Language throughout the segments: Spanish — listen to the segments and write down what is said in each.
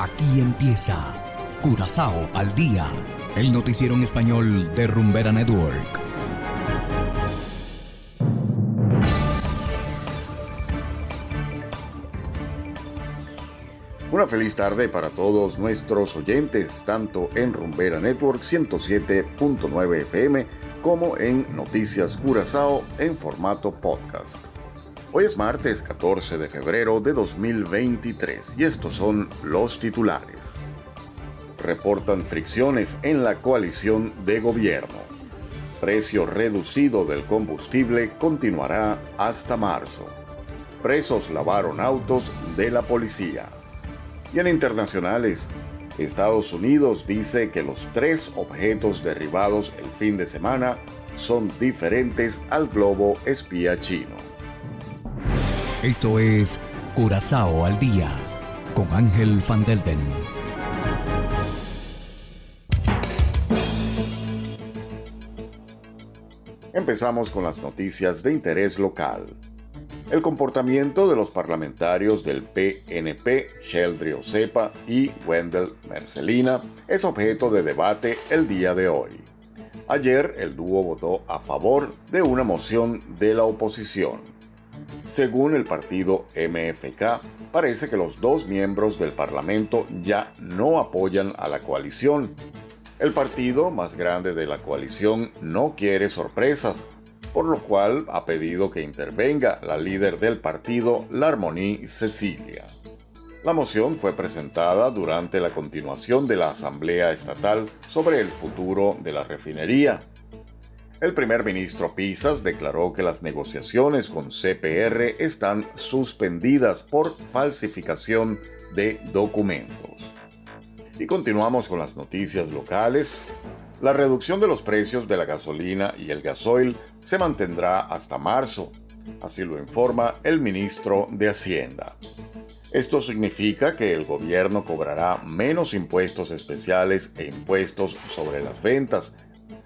Aquí empieza Curazao al día, el noticiero en español de Rumbera Network. Una feliz tarde para todos nuestros oyentes, tanto en Rumbera Network 107.9 FM como en Noticias Curazao en formato podcast. Hoy es martes 14 de febrero de 2023 y estos son los titulares. Reportan fricciones en la coalición de gobierno. Precio reducido del combustible continuará hasta marzo. Presos lavaron autos de la policía. Y en internacionales, Estados Unidos dice que los tres objetos derribados el fin de semana son diferentes al globo espía chino. Esto es Curazao al Día con Ángel Van Delden. Empezamos con las noticias de interés local. El comportamiento de los parlamentarios del PNP, Sheldry Osepa y Wendell Mercelina, es objeto de debate el día de hoy. Ayer el dúo votó a favor de una moción de la oposición según el partido MFK, parece que los dos miembros del Parlamento ya no apoyan a la coalición. El partido más grande de la coalición no quiere sorpresas, por lo cual ha pedido que intervenga la líder del partido, Larmonie Cecilia. La moción fue presentada durante la continuación de la Asamblea Estatal sobre el futuro de la refinería. El primer ministro Pisas declaró que las negociaciones con CPR están suspendidas por falsificación de documentos. Y continuamos con las noticias locales. La reducción de los precios de la gasolina y el gasoil se mantendrá hasta marzo, así lo informa el ministro de Hacienda. Esto significa que el gobierno cobrará menos impuestos especiales e impuestos sobre las ventas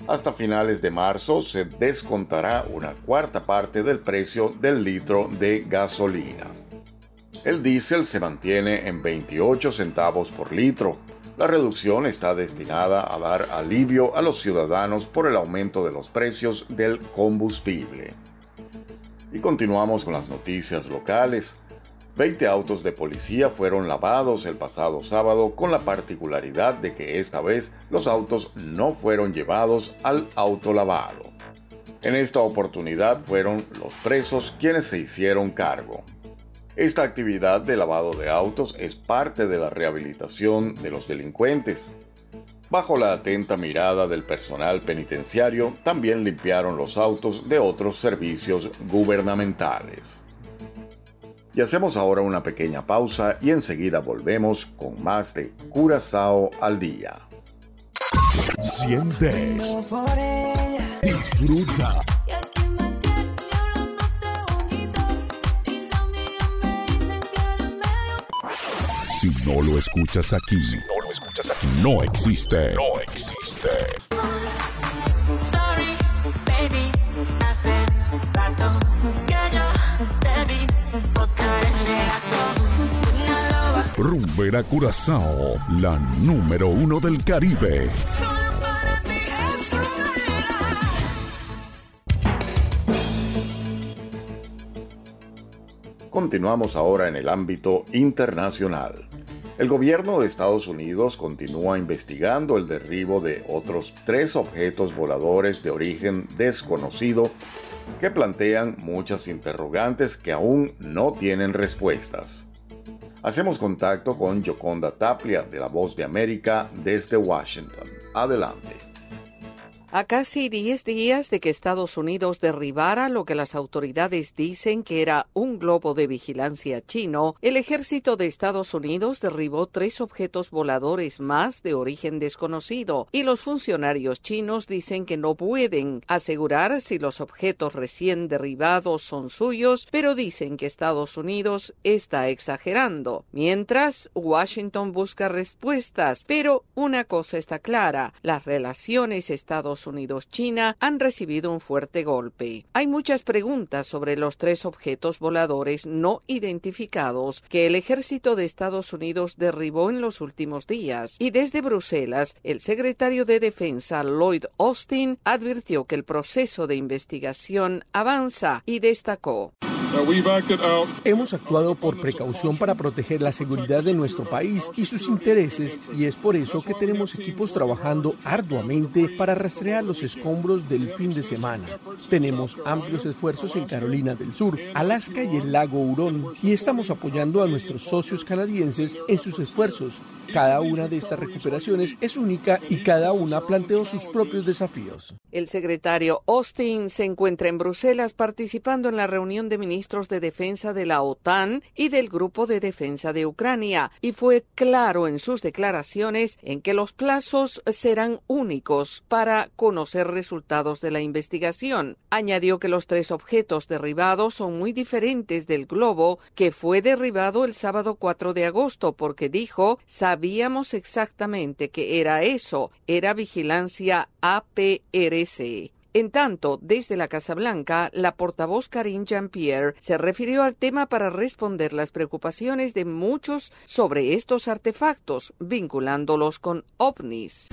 hasta finales de marzo se descontará una cuarta parte del precio del litro de gasolina. El diésel se mantiene en 28 centavos por litro. La reducción está destinada a dar alivio a los ciudadanos por el aumento de los precios del combustible. Y continuamos con las noticias locales. 20 autos de policía fueron lavados el pasado sábado con la particularidad de que esta vez los autos no fueron llevados al autolavado. En esta oportunidad fueron los presos quienes se hicieron cargo. Esta actividad de lavado de autos es parte de la rehabilitación de los delincuentes. Bajo la atenta mirada del personal penitenciario, también limpiaron los autos de otros servicios gubernamentales. Y hacemos ahora una pequeña pausa y enseguida volvemos con más de Curazao al día. Sientes, disfruta. Si no lo escuchas aquí, no existe. No existe. Rumbera Curazao, la número uno del Caribe. Continuamos ahora en el ámbito internacional. El gobierno de Estados Unidos continúa investigando el derribo de otros tres objetos voladores de origen desconocido que plantean muchas interrogantes que aún no tienen respuestas. Hacemos contacto con Joconda Taplia de La Voz de América desde Washington. Adelante. A casi 10 días de que Estados Unidos derribara lo que las autoridades dicen que era un globo de vigilancia chino, el ejército de Estados Unidos derribó tres objetos voladores más de origen desconocido y los funcionarios chinos dicen que no pueden asegurar si los objetos recién derribados son suyos, pero dicen que Estados Unidos está exagerando. Mientras, Washington busca respuestas, pero una cosa está clara, las relaciones Estados Unidos-China han recibido un fuerte golpe. Hay muchas preguntas sobre los tres objetos voladores no identificados que el ejército de Estados Unidos derribó en los últimos días y desde Bruselas el secretario de Defensa Lloyd Austin advirtió que el proceso de investigación avanza y destacó. Hemos actuado por precaución para proteger la seguridad de nuestro país y sus intereses y es por eso que tenemos equipos trabajando arduamente para rastrear los escombros del fin de semana. Tenemos amplios esfuerzos en Carolina del Sur, Alaska y el lago Hurón y estamos apoyando a nuestros socios canadienses en sus esfuerzos. Cada una de estas recuperaciones es única y cada una planteó sus propios desafíos. El secretario Austin se encuentra en Bruselas participando en la reunión de ministros ministros de defensa de la OTAN y del Grupo de Defensa de Ucrania, y fue claro en sus declaraciones en que los plazos serán únicos para conocer resultados de la investigación. Añadió que los tres objetos derribados son muy diferentes del globo que fue derribado el sábado 4 de agosto porque dijo sabíamos exactamente que era eso, era vigilancia APRC. En tanto, desde la Casa Blanca, la portavoz Karine Jean-Pierre se refirió al tema para responder las preocupaciones de muchos sobre estos artefactos, vinculándolos con ovnis.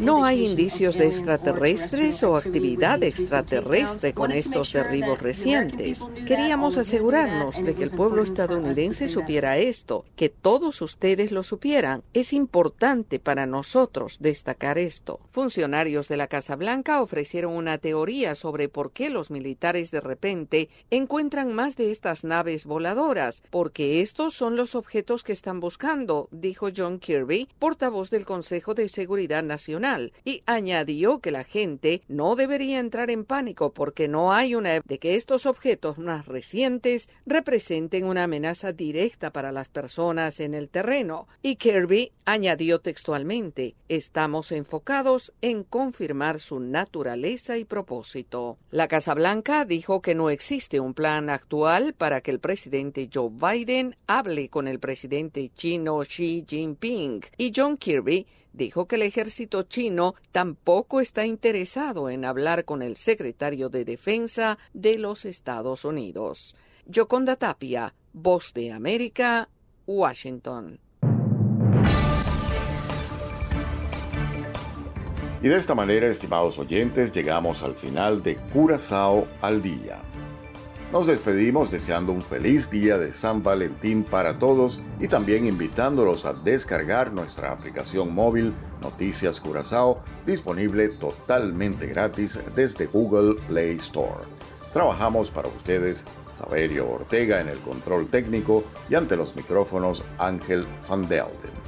No hay indicios de extraterrestres o actividad extraterrestre con estos derribos recientes. Queríamos asegurarnos de que el pueblo estadounidense supiera esto, que todos ustedes lo supieran. Es importante para nosotros destacar esto. Funcionarios de la Casa Blanca ofrecieron una teoría sobre por qué los militares de repente encuentran más de estas naves voladoras, porque estos son los objetos que están buscando, dijo John Kirby, portavoz del Consejo de Seguridad Nacional, y añadió que la gente no debería entrar en pánico porque no hay una de que estos objetos más recientes representen una amenaza directa para las personas en el terreno. Y Kirby añadió textualmente, estamos enfocados en confirmar su naturaleza y propósito. La Casa Blanca dijo que no existe un plan actual para que el presidente Joe Biden hable con el presidente chino Xi Jinping y John Kirby dijo que el ejército chino tampoco está interesado en hablar con el secretario de Defensa de los Estados Unidos. Yoconda Tapia, Voz de América, Washington. Y de esta manera, estimados oyentes, llegamos al final de Curazao al día. Nos despedimos deseando un feliz día de San Valentín para todos y también invitándolos a descargar nuestra aplicación móvil Noticias Curazao, disponible totalmente gratis desde Google Play Store. Trabajamos para ustedes Saberio Ortega en el control técnico y ante los micrófonos Ángel Van Delden.